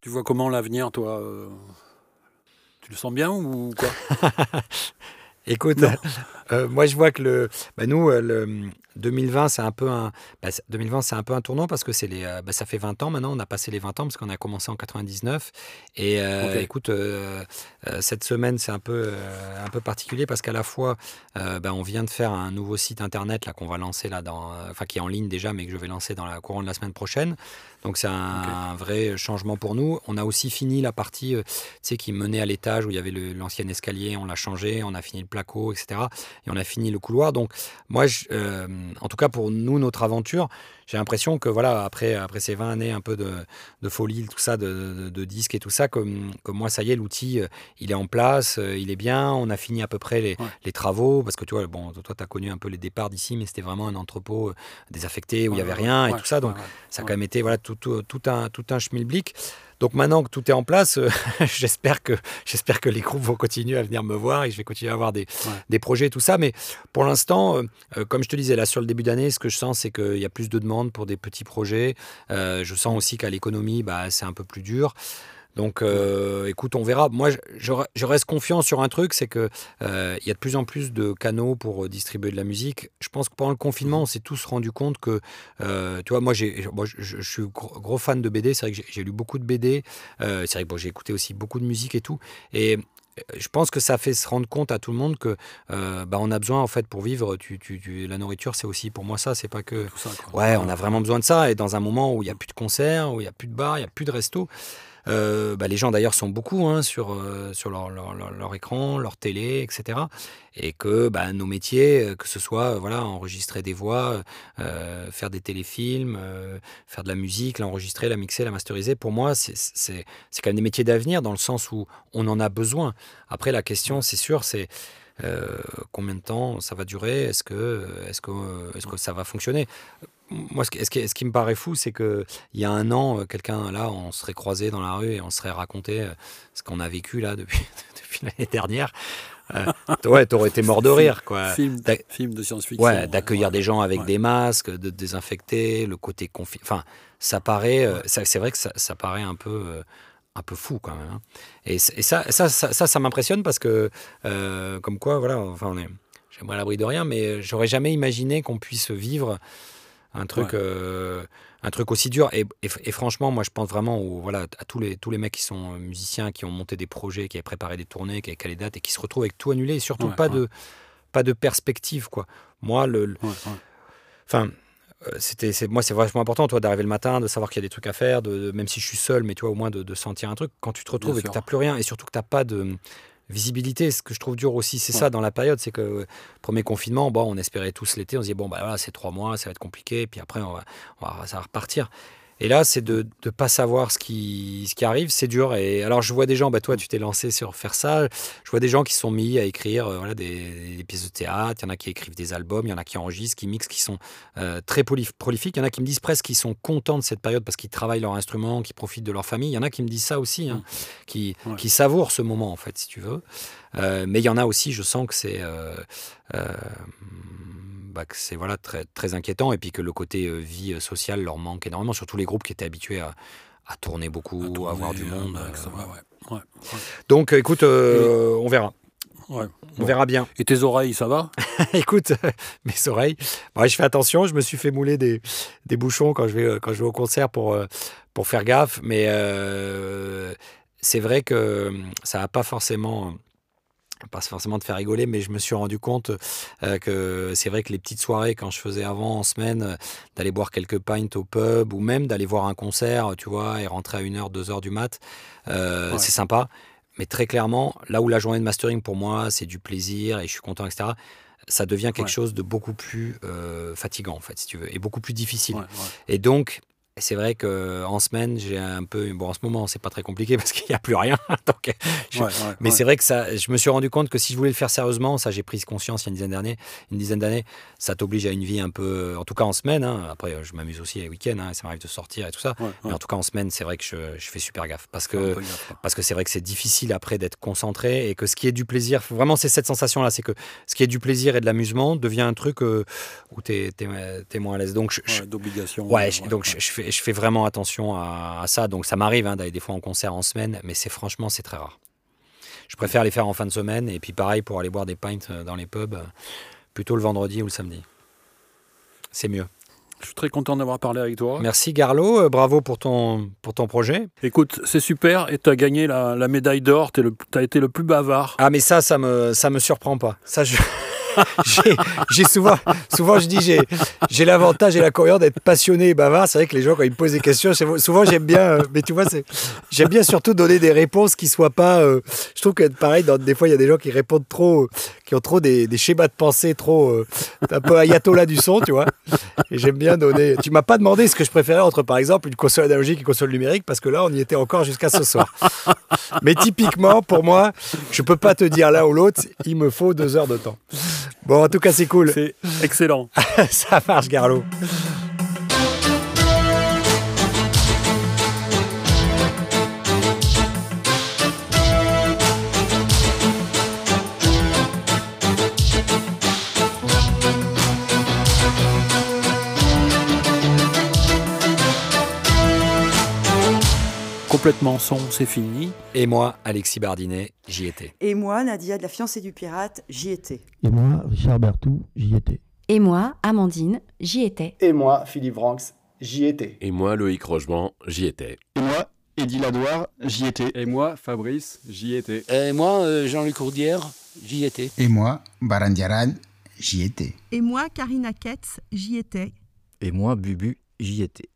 Tu vois comment l'avenir, toi euh, Tu le sens bien ou quoi? Écoute, euh, moi je vois que le, bah, nous, euh, le 2020 c'est un peu un, bah, 2020 c'est un peu un tournant parce que c'est les, euh, bah, ça fait 20 ans maintenant, on a passé les 20 ans parce qu'on a commencé en 99. Et écoute, cette semaine c'est un peu, un peu particulier parce qu'à la fois, bah, on vient de faire un nouveau site internet là qu'on va lancer là dans, enfin qui est en ligne déjà, mais que je vais lancer dans la courant de la semaine prochaine. Donc c'est un, vrai changement pour nous. On a aussi fini la partie, tu sais, qui menait à l'étage où il y avait l'ancien escalier, on l'a changé, on a fini le placo, etc. Et on a fini le couloir. Donc, moi, euh, en tout cas, pour nous, notre aventure, j'ai l'impression que, voilà, après, après ces 20 années un peu de, folie, tout ça, de, disques et tout ça, comme, comme moi, ça y est, l'outil, euh, il est en place, euh, il est bien. On a fini à peu près les, travaux. Parce que, tu vois, bon, toi, tu as connu un peu les départs d'ici, mais c'était vraiment un entrepôt désaffecté où il n'y avait rien et tout ça. Donc, ça a quand même été, voilà, tout, tout, tout un, tout un schmilblick. Donc maintenant que tout est en place, euh, j'espère que j'espère que les groupes vont continuer à venir me voir et je vais continuer à avoir des, des projets et tout ça. Mais pour l'instant, euh, euh, comme je te disais là sur le début d'année, ce que je sens, c'est qu'il y a plus de demandes pour des petits projets. je sens aussi qu'à l'économie, bah, c'est un peu plus dur. Donc, euh, écoute, on verra. Moi, je, reste confiant sur un truc, c'est que euh, il y a de plus en plus de canaux pour euh, distribuer de la musique. Je pense que pendant le confinement, on s'est tous rendu compte que, tu vois, moi, je, suis gros, fan de BD. C'est vrai que j'ai lu beaucoup de BD. c'est vrai que bon, j'ai écouté aussi beaucoup de musique et tout. Et je pense que ça fait se rendre compte à tout le monde que bah, on a besoin en fait pour vivre. Tu, tu, la nourriture, c'est aussi pour moi ça. C'est pas que ouais, on a vraiment besoin de ça. Et dans un moment où il y a plus de concerts, où il y a plus de bars, il y a plus de restos. Euh, bah, les gens d'ailleurs sont beaucoup hein, sur, euh, sur leur, leur, écran, leur télé, etc. Et que bah, nos métiers, euh, que ce soit voilà, enregistrer des voix, faire des téléfilms, faire de la musique, l'enregistrer, la mixer, la masteriser, pour moi, c'est quand même des métiers d'avenir dans le sens où on en a besoin. Après, la question, c'est sûr, c'est... combien de temps ça va durer? Est-ce que, est que, est que ça va fonctionner? Moi, ce qui, ce qui, me paraît fou, c'est qu'il y a un an, euh, quelqu'un là, on serait croisé dans la rue et on serait raconté euh, ce qu'on a vécu là depuis, depuis l'année dernière. Euh, ouais, t'aurais été mort de rire, quoi. Film, film de science-fiction. Ouais, d'accueillir des gens avec des masques, de désinfecter, le côté confi. Enfin, ça paraît. c'est vrai que ça, ça, paraît un peu. Un peu fou quand même. Hein. Et, ça, ça, ça, ça, m'impressionne parce que, comme quoi, voilà, enfin, on est, j'aimerais à l'abri de rien, mais j'aurais jamais imaginé qu'on puisse vivre un truc, euh, un truc aussi dur. Et, franchement, moi, je pense vraiment voilà, à tous les, tous les mecs qui sont musiciens, qui ont monté des projets, qui avaient préparé des tournées, qui avaient calé des dates et qui se retrouvent avec tout annulé et surtout pas, De, pas de perspective. Quoi. Moi, le. Enfin. Euh, c'était, moi, c'est vachement important, toi, d'arriver le matin, de savoir qu'il y a des trucs à faire, de, même si je suis seul, mais tu vois, au moins de, sentir un truc. Quand tu te retrouves et que tu n'as plus rien, et surtout que tu n'as pas de, visibilité. Ce que je trouve dur aussi, c'est ça dans la période, c'est que euh, premier confinement, bon, on espérait tous l'été, on se dit bon bah voilà, c'est trois mois, ça va être compliqué, puis après on va, on va ça va repartir. Et là, c'est de ne pas savoir ce qui, ce qui arrive, c'est dur. Et alors, je vois des gens, bah, toi, tu t'es lancé sur faire ça. Je vois des gens qui sont mis à écrire euh, voilà, des, pièces de théâtre. Il y en a qui écrivent des albums, il y en a qui enregistrent, qui mixent, qui sont euh, très prolifiques. Il y en a qui me disent presque qu'ils sont contents de cette période parce qu'ils travaillent leur instrument, qu'ils profitent de leur famille. Il y en a qui me disent ça aussi, hein, mmh. qui, qui savourent ce moment, en fait, si tu veux. Euh, mais il y en a aussi, je sens que c'est bah, que c'est voilà, très, très inquiétant et puis que le côté euh, vie euh, sociale leur manque énormément, surtout les groupes qui étaient habitués à, à tourner beaucoup, à, avoir du monde. Euh, Donc écoute, on verra. On verra bien. Et tes oreilles, ça va? Écoute, mes oreilles, je fais attention. Je me suis fait mouler des, des bouchons quand je vais, quand je vais au concert pour, pour faire gaffe. Mais c'est vrai que ça n'a pas forcément pas forcément de faire rigoler, mais je me suis rendu compte euh, que c'est vrai que les petites soirées, quand je faisais avant en semaine, euh, d'aller boire quelques pints au pub ou même d'aller voir un concert, tu vois, et rentrer à 1h, 2h du mat, euh, c'est sympa. Mais très clairement, là où la journée de mastering pour moi, c'est du plaisir et je suis content, etc., ça devient quelque chose de beaucoup plus fatigant, en fait, si tu veux, et beaucoup plus difficile. Et donc, c'est vrai qu'en semaine, j'ai un peu. Bon, en ce moment, c'est pas très compliqué parce qu'il n'y a plus rien. mais c'est vrai que ça, je me suis rendu compte que si je voulais le faire sérieusement, ça, j'ai pris conscience il y a une dizaine d'années, une dizaine d'années, ça t'oblige à une vie un peu. En tout cas, en semaine. Hein. après, je m'amuse aussi les week-ends, hein, ça m'arrive de sortir et tout ça. Mais en tout cas, en semaine, c'est vrai que je, fais super gaffe parce que parce que c'est vrai que c'est difficile après d'être concentré et que ce qui est du plaisir, vraiment, c'est cette sensation-là, c'est que ce qui est du plaisir et de l'amusement devient un truc euh, où tu es, moins à l'aise. Donc, d'obligation. Ouais, donc je fais fais, je fais vraiment attention à, à ça. Donc ça m'arrive hein, d'aller des fois en concert en semaine, mais c'est franchement c'est très rare. Je préfère les faire en fin de semaine et puis pareil pour aller boire des pints euh, dans les pubs, plutôt le vendredi ou le samedi. C'est mieux. Je suis très content d'avoir parlé avec toi. Merci Garlo, euh, bravo pour ton, pour ton projet. Écoute, c'est super et tu as gagné la, la médaille d'or, tu as été le plus bavard. Ah mais ça, ça me, ça me surprend pas. Ça, je... j'ai- souvent, souvent je dis j'ai, l'avantage et la l'inconvénient d'être passionné et bavard. C'est vrai que les gens quand ils me posent des questions, souvent j'aime bien, euh, mais tu vois, j'aime bien surtout donner des réponses qui soient pas. euh, je trouve que pareil, des fois il y a des gens qui répondent trop, euh, qui ont trop des, des schémas de pensée trop, euh, un peu ayatollah du son, tu vois. Et j'aime bien donner. Tu m'as pas demandé ce que je préférais entre par exemple une console analogique et une console numérique parce que là on y était encore jusqu'à ce soir. Mais typiquement pour moi, je peux pas te dire l'un ou l'autre. Il me faut deux heures de temps. Bon, en tout cas, c'est cool. C'est excellent. Ça marche, Garlo. Complètement son, c'est fini. Et moi, Alexis Bardinet, j'y étais. Et moi, Nadia de la fiancée du pirate, j'y étais. Et moi, Richard Bertou, j'y étais. Et moi, Amandine, j'y étais. Et moi, Philippe Ranks, j'y étais. Et moi, Loïc Rochement, j'y étais. Et moi, Eddie Ladoire, j'y étais. Et moi, Fabrice, j'y étais. Et moi, euh, Jean-Luc Courdière, j'y étais. Et moi, Barandiaran, j'y étais. Et moi, Karina Ketz, j'y étais. Et moi, Bubu, j'y étais.